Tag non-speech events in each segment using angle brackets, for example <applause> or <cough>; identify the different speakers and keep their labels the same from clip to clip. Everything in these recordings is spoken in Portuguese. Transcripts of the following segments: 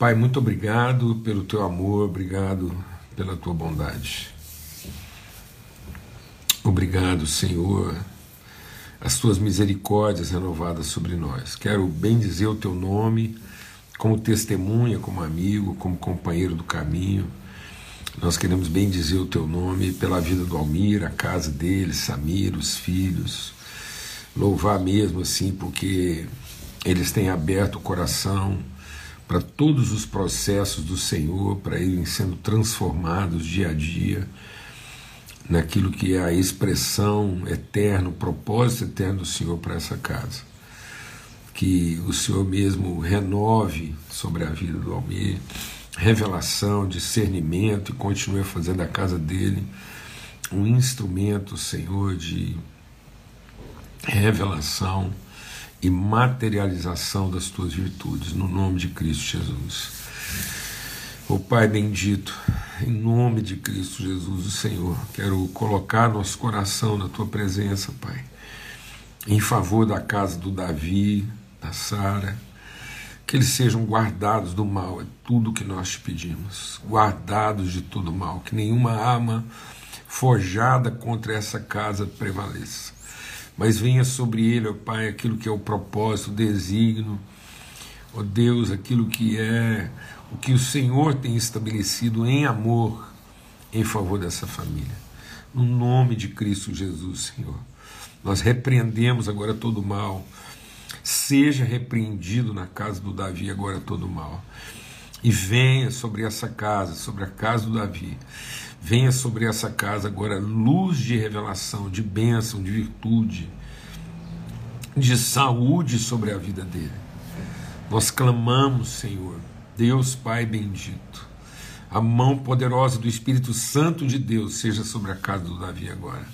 Speaker 1: Pai, muito obrigado pelo teu amor, obrigado pela tua bondade. Obrigado, Senhor, as tuas misericórdias renovadas sobre nós. Quero bem dizer o teu nome como testemunha, como amigo, como companheiro do caminho. Nós queremos bem dizer o teu nome pela vida do Almir, a casa dele, Samir, os filhos. Louvar mesmo assim, porque eles têm aberto o coração para todos os processos do Senhor, para irem sendo transformados dia a dia naquilo que é a expressão eterna, o propósito eterno do Senhor para essa casa. Que o Senhor mesmo renove sobre a vida do Almir, revelação, discernimento e continue fazendo da casa dele um instrumento, Senhor, de revelação e materialização das tuas virtudes, no nome de Cristo Jesus. O Pai bendito, em nome de Cristo Jesus, o Senhor, quero colocar nosso coração na tua presença, Pai, em favor da casa do Davi, da Sara, que eles sejam guardados do mal, é tudo que nós te pedimos, guardados de todo mal, que nenhuma arma forjada contra essa casa prevaleça mas venha sobre ele, ó Pai, aquilo que é o propósito, o desígnio, ó Deus, aquilo que é o que o Senhor tem estabelecido em amor em favor dessa família. No nome de Cristo Jesus, Senhor. Nós repreendemos agora todo mal. Seja repreendido na casa do Davi agora todo mal. E venha sobre essa casa, sobre a casa do Davi, Venha sobre essa casa agora luz de revelação, de bênção, de virtude, de saúde sobre a vida dele. Nós clamamos, Senhor, Deus Pai bendito, a mão poderosa do Espírito Santo de Deus seja sobre a casa do Davi agora,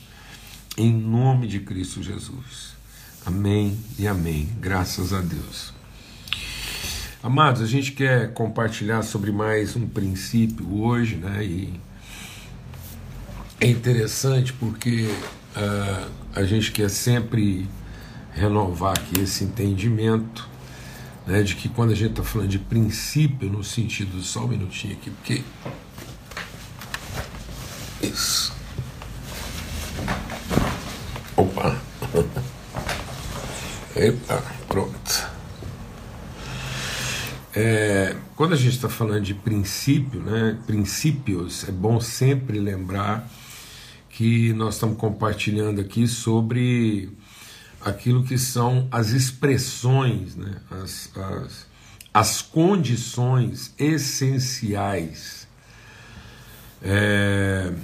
Speaker 1: em nome de Cristo Jesus. Amém e amém. Graças a Deus. Amados, a gente quer compartilhar sobre mais um princípio hoje, né? E é interessante porque uh, a gente quer sempre renovar aqui esse entendimento né, de que quando a gente está falando de princípio, no sentido, só um minutinho aqui, porque. Isso. Opa! <laughs> Epa, pronto. É, quando a gente está falando de princípio, né, princípios, é bom sempre lembrar que nós estamos compartilhando aqui sobre aquilo que são as expressões, né, as, as, as condições essenciais, é,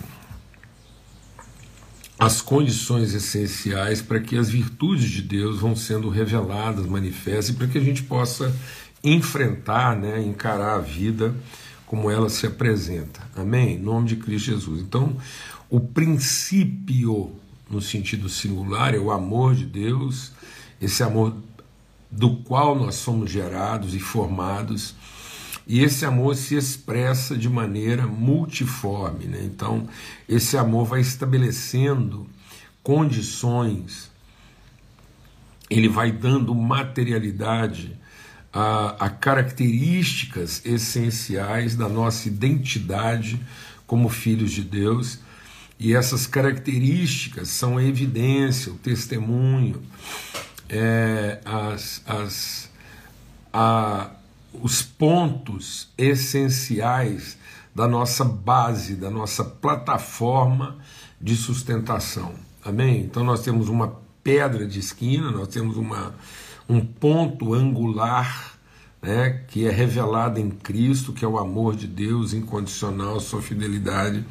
Speaker 1: as condições essenciais para que as virtudes de Deus vão sendo reveladas, manifestas, e para que a gente possa enfrentar, né, encarar a vida como ela se apresenta. Amém? Em nome de Cristo Jesus. Então, o princípio, no sentido singular, é o amor de Deus, esse amor do qual nós somos gerados e formados, e esse amor se expressa de maneira multiforme. Né? Então, esse amor vai estabelecendo condições, ele vai dando materialidade a, a características essenciais da nossa identidade como filhos de Deus e essas características são a evidência, o testemunho, é, as, as, a, os pontos essenciais da nossa base, da nossa plataforma de sustentação. Amém? Então nós temos uma pedra de esquina, nós temos uma, um ponto angular né, que é revelado em Cristo, que é o amor de Deus incondicional, sua fidelidade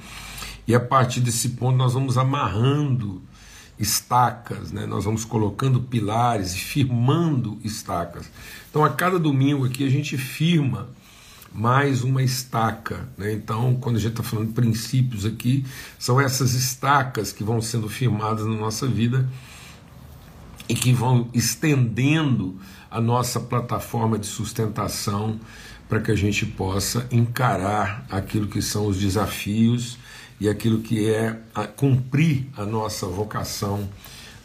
Speaker 1: e a partir desse ponto nós vamos amarrando estacas, né? nós vamos colocando pilares e firmando estacas. Então a cada domingo aqui a gente firma mais uma estaca. Né? Então, quando a gente está falando de princípios aqui, são essas estacas que vão sendo firmadas na nossa vida e que vão estendendo a nossa plataforma de sustentação para que a gente possa encarar aquilo que são os desafios e aquilo que é a cumprir a nossa vocação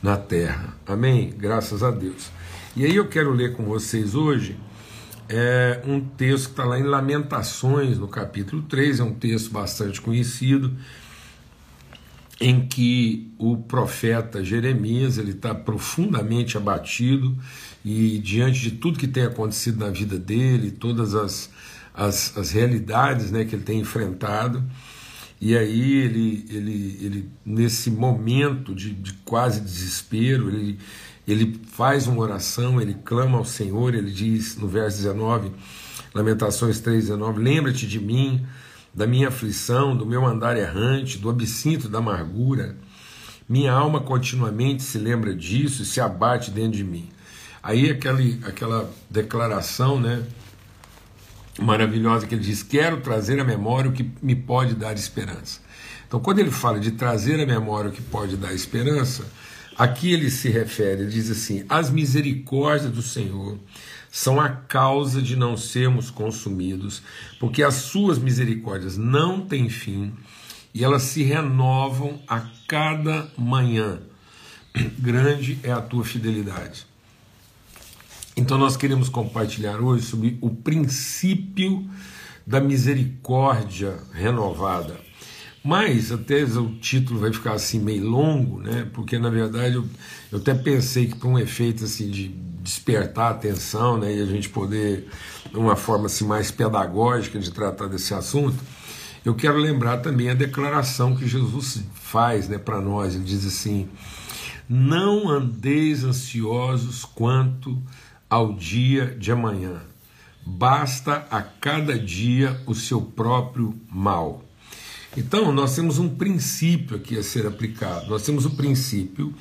Speaker 1: na terra. Amém? Graças a Deus. E aí eu quero ler com vocês hoje é um texto que está lá em Lamentações, no capítulo 3, é um texto bastante conhecido, em que o profeta Jeremias ele está profundamente abatido e diante de tudo que tem acontecido na vida dele, todas as, as, as realidades né, que ele tem enfrentado, e aí ele, ele, ele nesse momento de, de quase desespero, ele, ele faz uma oração, ele clama ao Senhor, ele diz no verso 19, Lamentações 3,19, lembra-te de mim, da minha aflição, do meu andar errante, do absinto da amargura. Minha alma continuamente se lembra disso e se abate dentro de mim. Aí aquele, aquela declaração né, maravilhosa que ele diz: Quero trazer à memória o que me pode dar esperança. Então, quando ele fala de trazer à memória o que pode dar esperança, aqui ele se refere, ele diz assim: As misericórdias do Senhor são a causa de não sermos consumidos, porque as suas misericórdias não têm fim e elas se renovam a cada manhã. Grande é a tua fidelidade. Então, nós queremos compartilhar hoje sobre o princípio da misericórdia renovada. Mas até o título vai ficar assim meio longo, né? Porque na verdade eu, eu até pensei que para um efeito assim de despertar a atenção, né, e a gente poder uma forma assim mais pedagógica de tratar desse assunto, eu quero lembrar também a declaração que Jesus faz, né, para nós. Ele diz assim: "Não andeis ansiosos quanto ao dia de amanhã. Basta a cada dia o seu próprio mal. Então, nós temos um princípio aqui a ser aplicado. Nós temos o princípio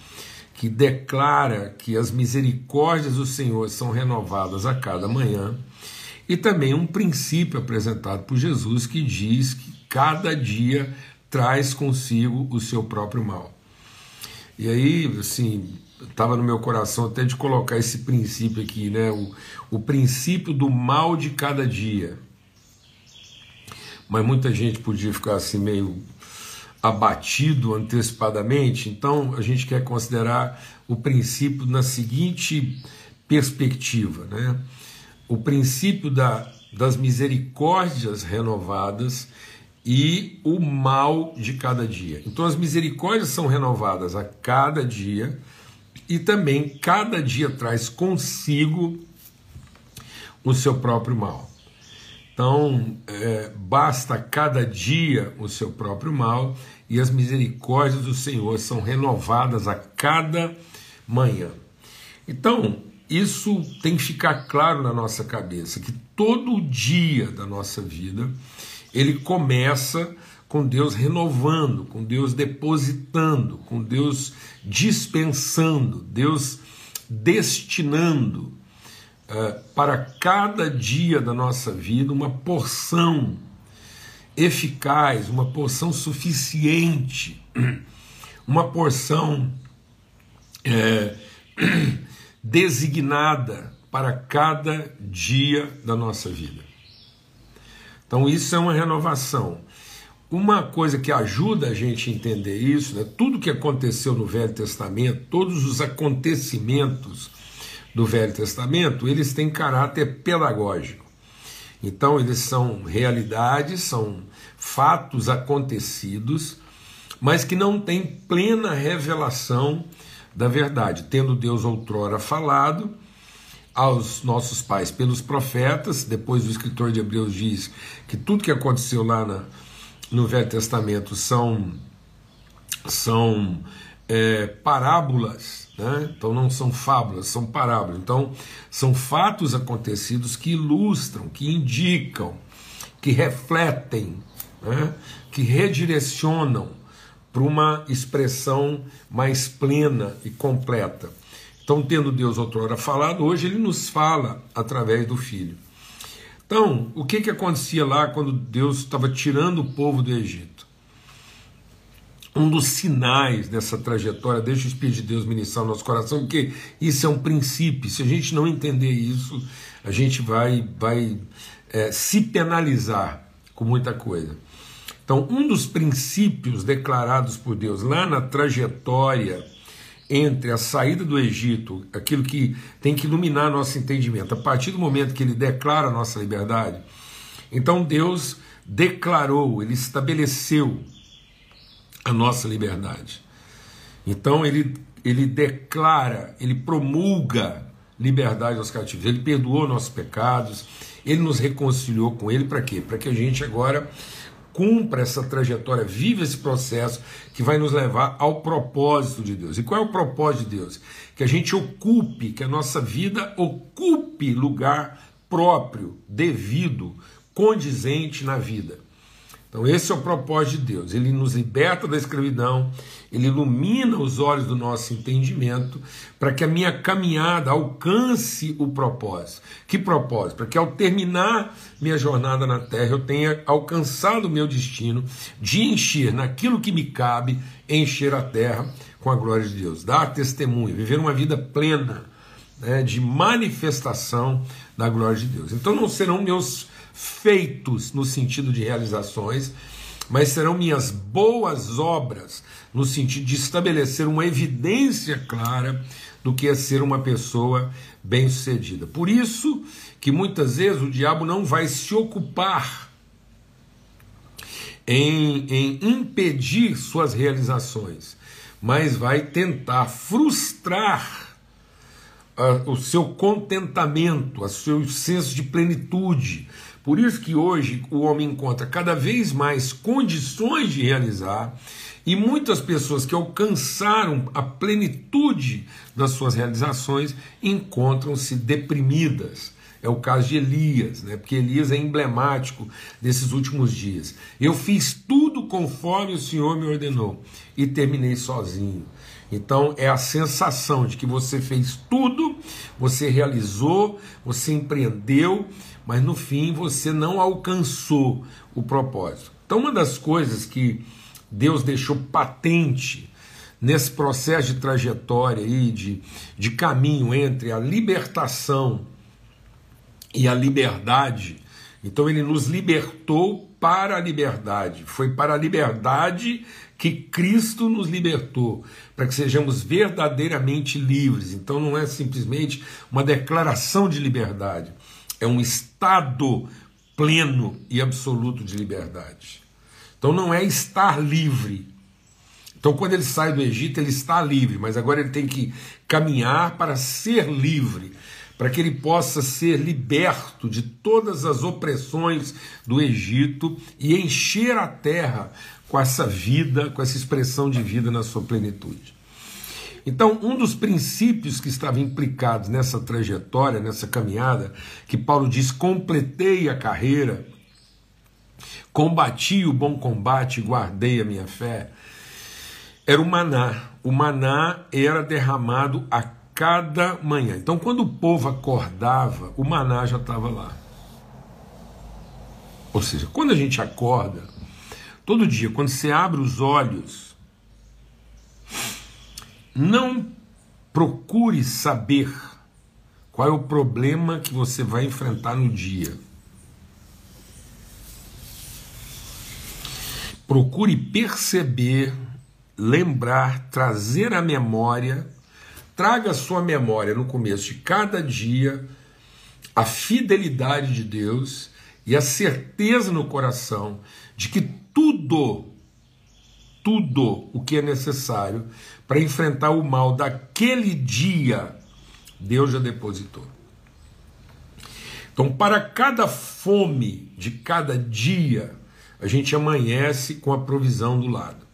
Speaker 1: que declara que as misericórdias do Senhor são renovadas a cada manhã, e também um princípio apresentado por Jesus que diz que cada dia traz consigo o seu próprio mal. E aí, assim, estava no meu coração até de colocar esse princípio aqui, né? O, o princípio do mal de cada dia. Mas muita gente podia ficar assim meio abatido antecipadamente, então a gente quer considerar o princípio na seguinte perspectiva, né? O princípio da, das misericórdias renovadas e o mal de cada dia. Então as misericórdias são renovadas a cada dia e também cada dia traz consigo o seu próprio mal. Então, é, basta cada dia o seu próprio mal, e as misericórdias do Senhor são renovadas a cada manhã. Então, isso tem que ficar claro na nossa cabeça, que todo dia da nossa vida, ele começa com Deus renovando, com Deus depositando, com Deus dispensando, Deus destinando uh, para cada dia da nossa vida uma porção eficaz, uma porção suficiente, <clears throat> uma porção é, <clears throat> designada para cada dia da nossa vida. Então, isso é uma renovação. Uma coisa que ajuda a gente a entender isso, né, tudo que aconteceu no Velho Testamento, todos os acontecimentos do Velho Testamento, eles têm caráter pedagógico. Então, eles são realidades, são fatos acontecidos, mas que não têm plena revelação da verdade, tendo Deus outrora falado aos nossos pais pelos profetas, depois o escritor de Hebreus diz que tudo que aconteceu lá na no Velho Testamento são, são é, parábolas, né? então não são fábulas, são parábolas. Então, são fatos acontecidos que ilustram, que indicam, que refletem, né? que redirecionam para uma expressão mais plena e completa. Então, tendo Deus outrora falado, hoje ele nos fala através do Filho. Então, o que, que acontecia lá quando Deus estava tirando o povo do Egito? Um dos sinais dessa trajetória, deixa o Espírito de Deus ministrar o nosso coração, porque isso é um princípio. Se a gente não entender isso, a gente vai, vai é, se penalizar com muita coisa. Então, um dos princípios declarados por Deus lá na trajetória entre a saída do Egito, aquilo que tem que iluminar nosso entendimento, a partir do momento que ele declara a nossa liberdade, então Deus declarou, ele estabeleceu a nossa liberdade. Então ele, ele declara, ele promulga liberdade aos cativos, ele perdoou nossos pecados, ele nos reconciliou com ele para quê? Para que a gente agora cumpra essa trajetória, viva esse processo que vai nos levar ao propósito de Deus. E qual é o propósito de Deus? Que a gente ocupe, que a nossa vida ocupe lugar próprio, devido, condizente na vida. Então, esse é o propósito de Deus. Ele nos liberta da escravidão, ele ilumina os olhos do nosso entendimento para que a minha caminhada alcance o propósito. Que propósito? Para que ao terminar minha jornada na terra eu tenha alcançado o meu destino de encher naquilo que me cabe, encher a terra com a glória de Deus, dar testemunho, viver uma vida plena né, de manifestação da glória de Deus. Então não serão meus feitos no sentido de realizações, mas serão minhas boas obras no sentido de estabelecer uma evidência clara do que é ser uma pessoa bem-sucedida. Por isso que muitas vezes o diabo não vai se ocupar em, em impedir suas realizações, mas vai tentar frustrar uh, o seu contentamento, o seu senso de plenitude, por isso que hoje o homem encontra cada vez mais condições de realizar e muitas pessoas que alcançaram a plenitude das suas realizações encontram-se deprimidas. É o caso de Elias, né? porque Elias é emblemático desses últimos dias. Eu fiz tudo conforme o Senhor me ordenou e terminei sozinho. Então é a sensação de que você fez tudo, você realizou, você empreendeu, mas no fim você não alcançou o propósito. Então, uma das coisas que Deus deixou patente nesse processo de trajetória aí, de, de caminho entre a libertação e a liberdade, então ele nos libertou para a liberdade. Foi para a liberdade que Cristo nos libertou, para que sejamos verdadeiramente livres. Então não é simplesmente uma declaração de liberdade, é um estado pleno e absoluto de liberdade. Então não é estar livre. Então quando ele sai do Egito, ele está livre, mas agora ele tem que caminhar para ser livre, para que ele possa ser liberto de todas as opressões do Egito e encher a terra com essa vida, com essa expressão de vida na sua plenitude. Então, um dos princípios que estavam implicados nessa trajetória, nessa caminhada, que Paulo diz: completei a carreira, combati o bom combate, guardei a minha fé, era o maná. O maná era derramado a cada manhã. Então, quando o povo acordava, o maná já estava lá. Ou seja, quando a gente acorda, todo dia, quando você abre os olhos, não procure saber qual é o problema que você vai enfrentar no dia. Procure perceber, lembrar, trazer à memória, traga à sua memória no começo de cada dia a fidelidade de Deus e a certeza no coração de que tudo, tudo o que é necessário para enfrentar o mal daquele dia, Deus já depositou. Então, para cada fome de cada dia, a gente amanhece com a provisão do lado.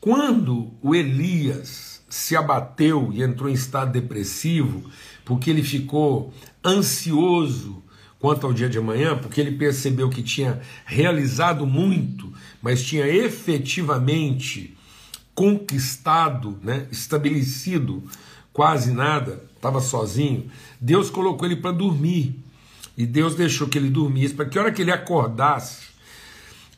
Speaker 1: Quando o Elias se abateu e entrou em estado depressivo, porque ele ficou ansioso quanto ao dia de amanhã, porque ele percebeu que tinha realizado muito, mas tinha efetivamente conquistado, né, estabelecido quase nada, estava sozinho, Deus colocou ele para dormir. E Deus deixou que ele dormisse para que a hora que ele acordasse,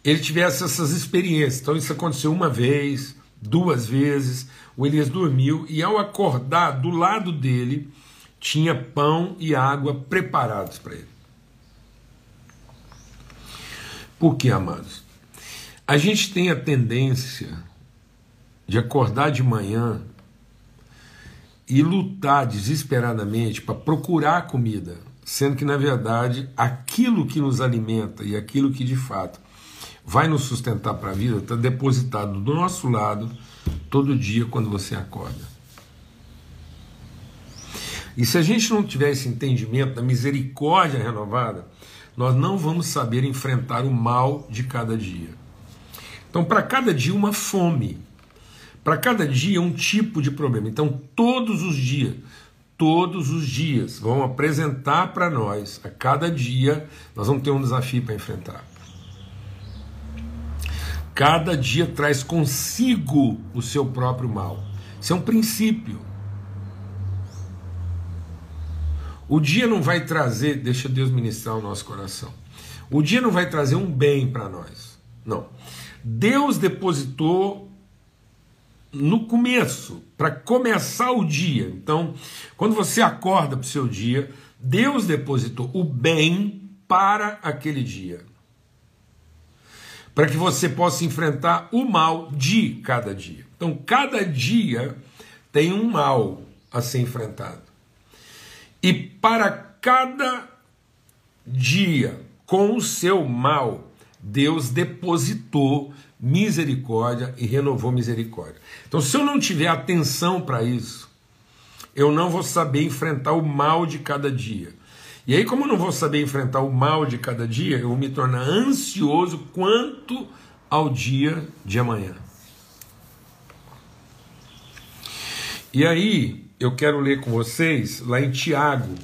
Speaker 1: ele tivesse essas experiências. Então isso aconteceu uma vez, duas vezes. O Elias dormiu e ao acordar do lado dele tinha pão e água preparados para ele. Por que, amados? A gente tem a tendência de acordar de manhã e lutar desesperadamente para procurar comida, sendo que na verdade aquilo que nos alimenta e aquilo que de fato vai nos sustentar para a vida está depositado do nosso lado todo dia quando você acorda. E se a gente não tiver esse entendimento da misericórdia renovada, nós não vamos saber enfrentar o mal de cada dia. Então, para cada dia, uma fome. Para cada dia, um tipo de problema. Então, todos os dias, todos os dias vão apresentar para nós, a cada dia, nós vamos ter um desafio para enfrentar. Cada dia traz consigo o seu próprio mal. Isso é um princípio. O dia não vai trazer, deixa Deus ministrar o nosso coração. O dia não vai trazer um bem para nós. Não. Deus depositou no começo, para começar o dia. Então, quando você acorda para o seu dia, Deus depositou o bem para aquele dia para que você possa enfrentar o mal de cada dia. Então, cada dia tem um mal a ser enfrentado. E para cada dia com o seu mal, Deus depositou misericórdia e renovou misericórdia. Então, se eu não tiver atenção para isso, eu não vou saber enfrentar o mal de cada dia. E aí, como eu não vou saber enfrentar o mal de cada dia, eu vou me tornar ansioso quanto ao dia de amanhã. E aí, eu quero ler com vocês lá em Tiago,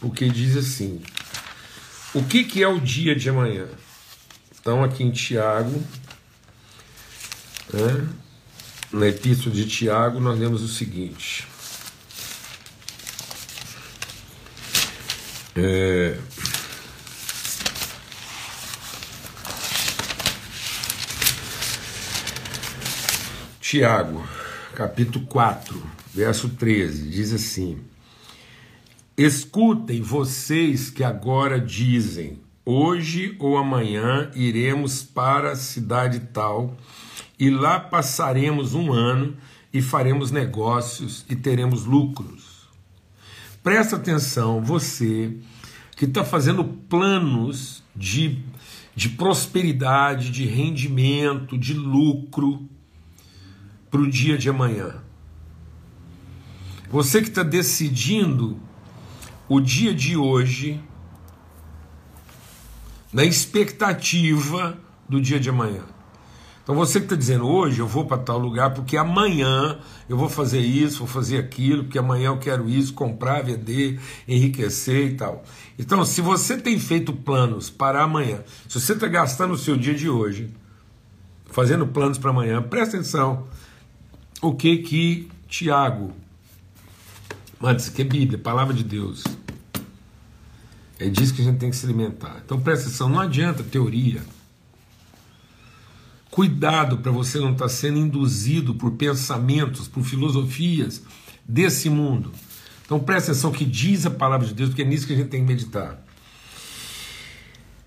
Speaker 1: porque diz assim: o que, que é o dia de amanhã? Então, aqui em Tiago, né, na epístola de Tiago, nós lemos o seguinte. É... Tiago, capítulo 4, verso 13, diz assim: Escutem vocês que agora dizem: Hoje ou amanhã iremos para a cidade tal, e lá passaremos um ano e faremos negócios e teremos lucros. Presta atenção, você que está fazendo planos de, de prosperidade, de rendimento, de lucro para o dia de amanhã. Você que está decidindo o dia de hoje na expectativa do dia de amanhã. Então você que está dizendo hoje eu vou para tal lugar porque amanhã eu vou fazer isso, vou fazer aquilo, porque amanhã eu quero isso, comprar, vender, enriquecer e tal. Então, se você tem feito planos para amanhã, se você está gastando o seu dia de hoje, fazendo planos para amanhã, presta atenção. O que que Tiago, mano, isso aqui é Bíblia, palavra de Deus. É disso que a gente tem que se alimentar. Então presta atenção, não adianta teoria. Cuidado para você não estar tá sendo induzido por pensamentos, por filosofias desse mundo. Então presta atenção que diz a palavra de Deus, porque é nisso que a gente tem que meditar.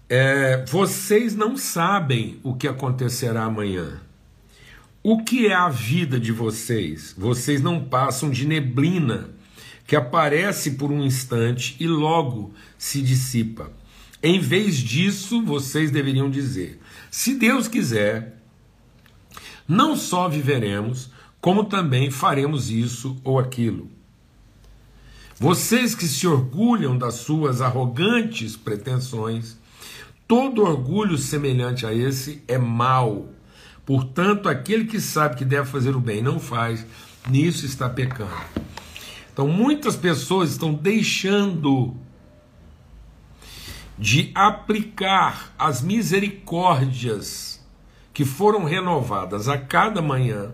Speaker 1: É, vocês não sabem o que acontecerá amanhã. O que é a vida de vocês? Vocês não passam de neblina que aparece por um instante e logo se dissipa. Em vez disso, vocês deveriam dizer: se Deus quiser, não só viveremos, como também faremos isso ou aquilo. Vocês que se orgulham das suas arrogantes pretensões, todo orgulho semelhante a esse é mau. Portanto, aquele que sabe que deve fazer o bem e não faz, nisso está pecando. Então, muitas pessoas estão deixando de aplicar as misericórdias que foram renovadas a cada manhã,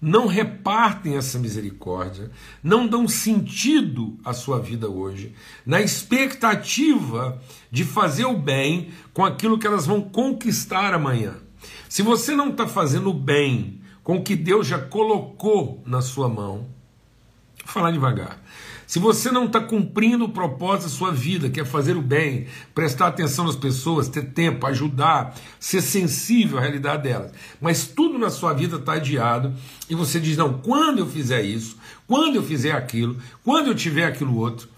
Speaker 1: não repartem essa misericórdia, não dão sentido à sua vida hoje, na expectativa de fazer o bem com aquilo que elas vão conquistar amanhã. Se você não está fazendo o bem com o que Deus já colocou na sua mão, vou falar devagar. Se você não está cumprindo o propósito da sua vida, que é fazer o bem, prestar atenção nas pessoas, ter tempo, ajudar, ser sensível à realidade delas, mas tudo na sua vida está adiado e você diz: não, quando eu fizer isso, quando eu fizer aquilo, quando eu tiver aquilo outro,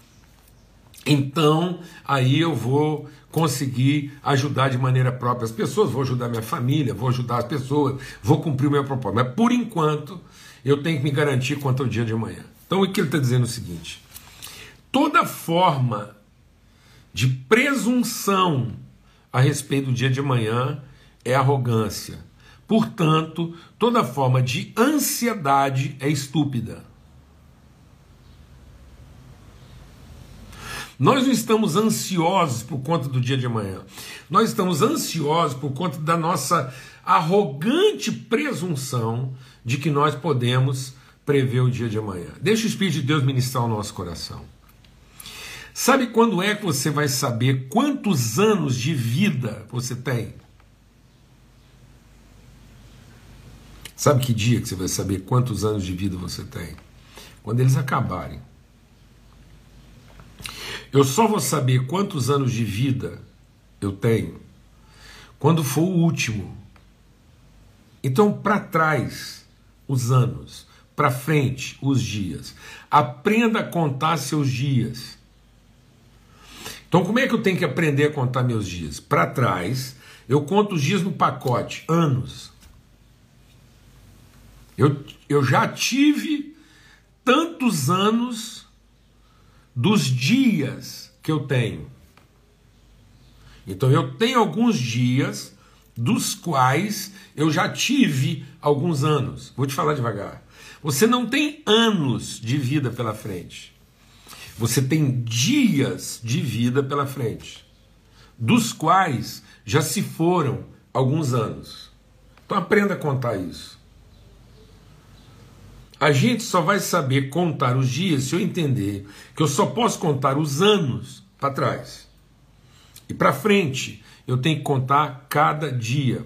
Speaker 1: então aí eu vou conseguir ajudar de maneira própria as pessoas, vou ajudar minha família, vou ajudar as pessoas, vou cumprir o meu propósito. Mas por enquanto eu tenho que me garantir quanto ao dia de amanhã. Então, o que ele está dizendo é o seguinte: toda forma de presunção a respeito do dia de amanhã é arrogância. Portanto, toda forma de ansiedade é estúpida. Nós não estamos ansiosos por conta do dia de amanhã. Nós estamos ansiosos por conta da nossa arrogante presunção de que nós podemos prever o dia de amanhã. Deixa o Espírito de Deus ministrar o nosso coração. Sabe quando é que você vai saber quantos anos de vida você tem? Sabe que dia que você vai saber quantos anos de vida você tem? Quando eles acabarem. Eu só vou saber quantos anos de vida eu tenho quando for o último. Então, para trás, os anos para frente os dias. Aprenda a contar seus dias. Então, como é que eu tenho que aprender a contar meus dias? Para trás, eu conto os dias no pacote, anos. Eu, eu já tive tantos anos dos dias que eu tenho. Então, eu tenho alguns dias dos quais eu já tive alguns anos. Vou te falar devagar. Você não tem anos de vida pela frente. Você tem dias de vida pela frente, dos quais já se foram alguns anos. Então aprenda a contar isso. A gente só vai saber contar os dias se eu entender que eu só posso contar os anos para trás. E para frente, eu tenho que contar cada dia.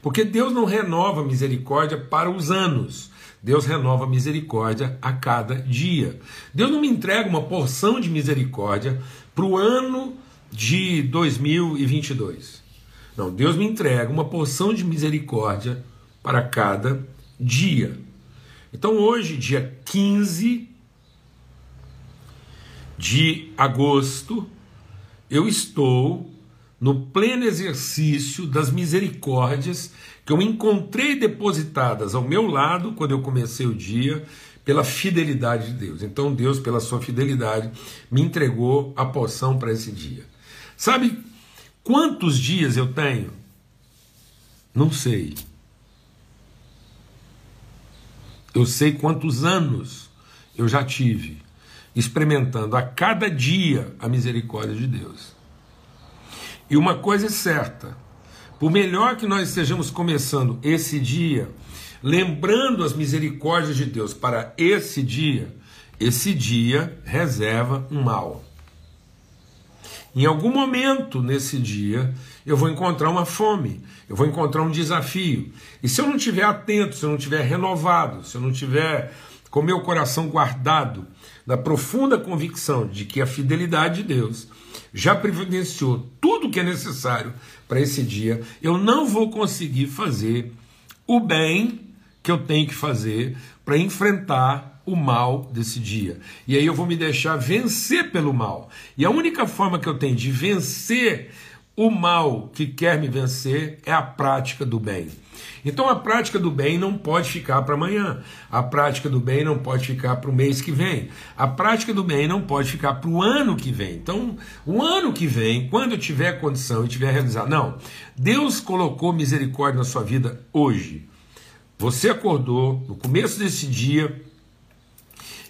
Speaker 1: Porque Deus não renova misericórdia para os anos. Deus renova a misericórdia a cada dia. Deus não me entrega uma porção de misericórdia para o ano de 2022. Não, Deus me entrega uma porção de misericórdia para cada dia. Então hoje, dia 15 de agosto, eu estou no pleno exercício das misericórdias que eu encontrei depositadas ao meu lado quando eu comecei o dia, pela fidelidade de Deus. Então, Deus, pela sua fidelidade, me entregou a poção para esse dia. Sabe quantos dias eu tenho? Não sei. Eu sei quantos anos eu já tive experimentando a cada dia a misericórdia de Deus. E uma coisa é certa: por melhor que nós estejamos começando esse dia, lembrando as misericórdias de Deus para esse dia, esse dia reserva um mal. Em algum momento nesse dia, eu vou encontrar uma fome, eu vou encontrar um desafio. E se eu não estiver atento, se eu não estiver renovado, se eu não estiver com meu coração guardado da profunda convicção de que a fidelidade de Deus já providenciou tudo o que é necessário para esse dia, eu não vou conseguir fazer o bem que eu tenho que fazer para enfrentar o mal desse dia. E aí eu vou me deixar vencer pelo mal. E a única forma que eu tenho de vencer o mal que quer me vencer é a prática do bem. Então a prática do bem não pode ficar para amanhã. A prática do bem não pode ficar para o mês que vem. A prática do bem não pode ficar para o ano que vem. Então, o ano que vem, quando eu tiver condição e tiver realizado, não. Deus colocou misericórdia na sua vida hoje. Você acordou no começo desse dia,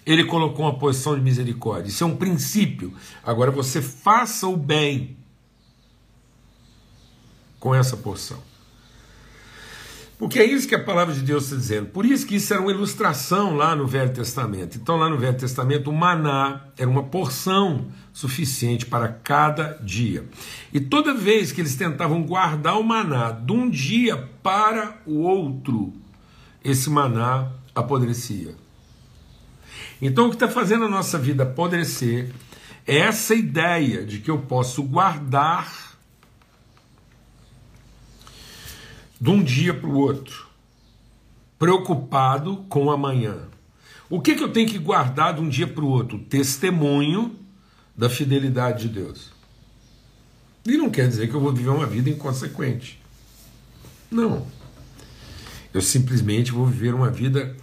Speaker 1: ele colocou uma posição de misericórdia. Isso é um princípio. Agora você faça o bem com essa porção. Porque é isso que a palavra de Deus está dizendo. Por isso que isso era uma ilustração lá no Velho Testamento. Então, lá no Velho Testamento, o maná era uma porção suficiente para cada dia. E toda vez que eles tentavam guardar o maná de um dia para o outro, esse maná apodrecia. Então, o que está fazendo a nossa vida apodrecer é essa ideia de que eu posso guardar de um dia para o outro, preocupado com o amanhã. O que, que eu tenho que guardar de um dia para o outro? Testemunho da fidelidade de Deus. E não quer dizer que eu vou viver uma vida inconsequente. Não. Eu simplesmente vou viver uma vida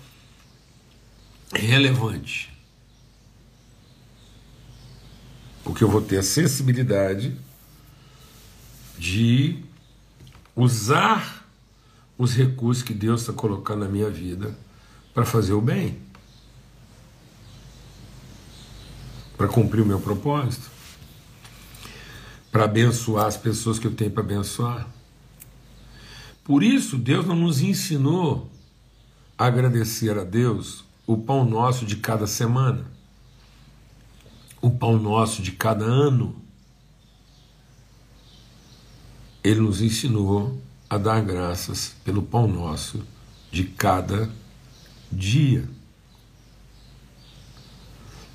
Speaker 1: relevante. Porque eu vou ter a sensibilidade de usar os recursos que Deus está colocando na minha vida para fazer o bem, para cumprir o meu propósito, para abençoar as pessoas que eu tenho para abençoar. Por isso, Deus não nos ensinou a agradecer a Deus o pão nosso de cada semana, o pão nosso de cada ano. Ele nos ensinou a dar graças pelo pão nosso de cada dia.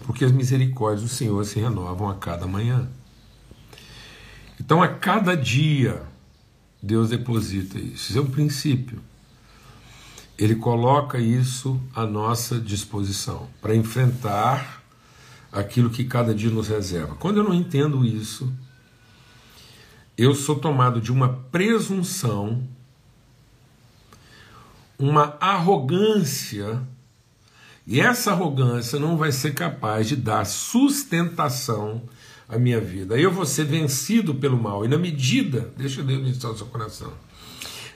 Speaker 1: Porque as misericórdias do Senhor se renovam a cada manhã. Então, a cada dia, Deus deposita isso. Isso é um princípio. Ele coloca isso à nossa disposição para enfrentar aquilo que cada dia nos reserva. Quando eu não entendo isso, eu sou tomado de uma presunção, uma arrogância, e essa arrogância não vai ser capaz de dar sustentação à minha vida. Eu vou ser vencido pelo mal, e na medida, deixa Deus ministrar o seu coração,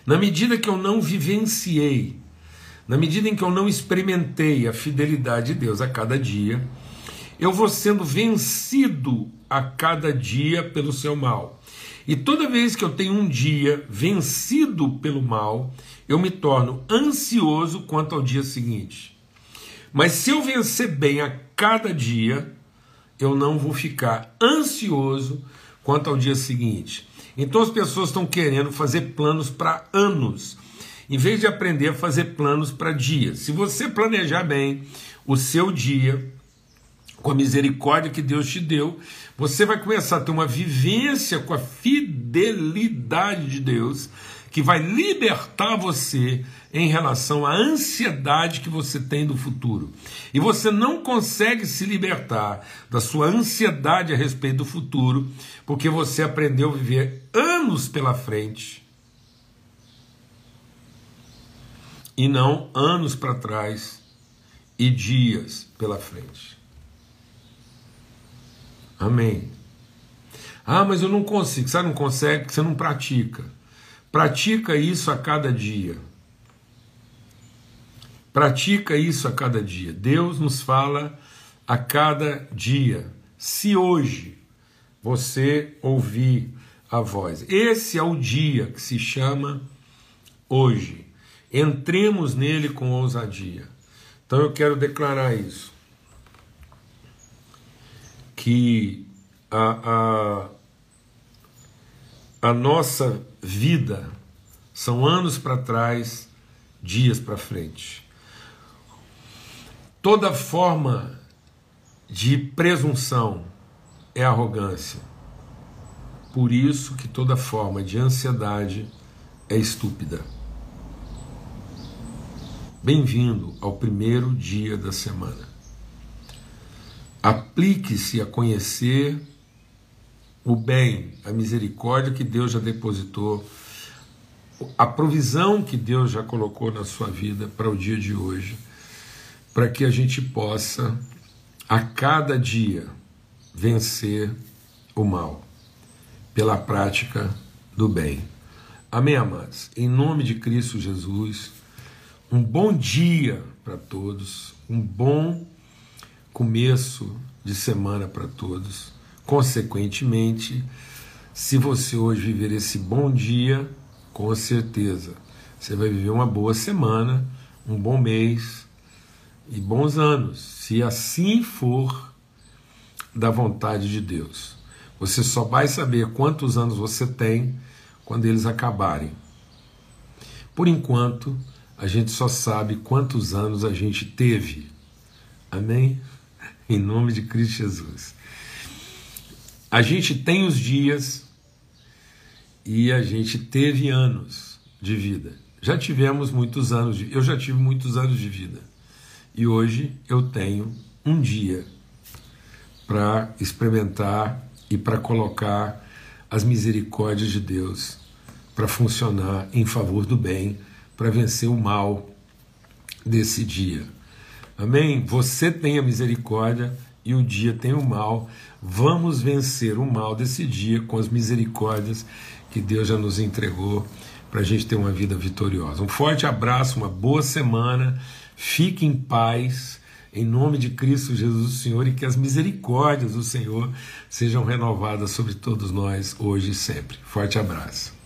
Speaker 1: na medida que eu não vivenciei na medida em que eu não experimentei a fidelidade de Deus a cada dia, eu vou sendo vencido a cada dia pelo seu mal. E toda vez que eu tenho um dia vencido pelo mal, eu me torno ansioso quanto ao dia seguinte. Mas se eu vencer bem a cada dia, eu não vou ficar ansioso quanto ao dia seguinte. Então as pessoas estão querendo fazer planos para anos em vez de aprender a fazer planos para dias. Se você planejar bem o seu dia, com a misericórdia que Deus te deu, você vai começar a ter uma vivência com a fidelidade de Deus, que vai libertar você em relação à ansiedade que você tem do futuro. E você não consegue se libertar da sua ansiedade a respeito do futuro, porque você aprendeu a viver anos pela frente e não anos para trás e dias pela frente. Amém. Ah, mas eu não consigo. Você não consegue porque você não pratica. Pratica isso a cada dia. Pratica isso a cada dia. Deus nos fala a cada dia. Se hoje você ouvir a voz, esse é o dia que se chama hoje. Entremos nele com ousadia. Então eu quero declarar isso. Que a, a, a nossa vida são anos para trás, dias para frente. Toda forma de presunção é arrogância. Por isso que toda forma de ansiedade é estúpida. Bem-vindo ao primeiro dia da semana. Aplique-se a conhecer o bem, a misericórdia que Deus já depositou, a provisão que Deus já colocou na sua vida para o dia de hoje, para que a gente possa, a cada dia, vencer o mal pela prática do bem. Amém, amados? Em nome de Cristo Jesus um bom dia para todos, um bom começo de semana para todos. Consequentemente, se você hoje viver esse bom dia, com certeza você vai viver uma boa semana, um bom mês e bons anos, se assim for da vontade de Deus. Você só vai saber quantos anos você tem quando eles acabarem. Por enquanto, a gente só sabe quantos anos a gente teve Amém? <laughs> Em nome de Cristo Jesus. A gente tem os dias e a gente teve anos de vida. Já tivemos muitos anos de, eu já tive muitos anos de vida. E hoje eu tenho um dia para experimentar e para colocar as misericórdias de Deus para funcionar em favor do bem, para vencer o mal desse dia. Amém? Você tem a misericórdia e o dia tem o mal. Vamos vencer o mal desse dia com as misericórdias que Deus já nos entregou para a gente ter uma vida vitoriosa. Um forte abraço, uma boa semana. Fique em paz. Em nome de Cristo Jesus, o Senhor, e que as misericórdias do Senhor sejam renovadas sobre todos nós, hoje e sempre. Forte abraço.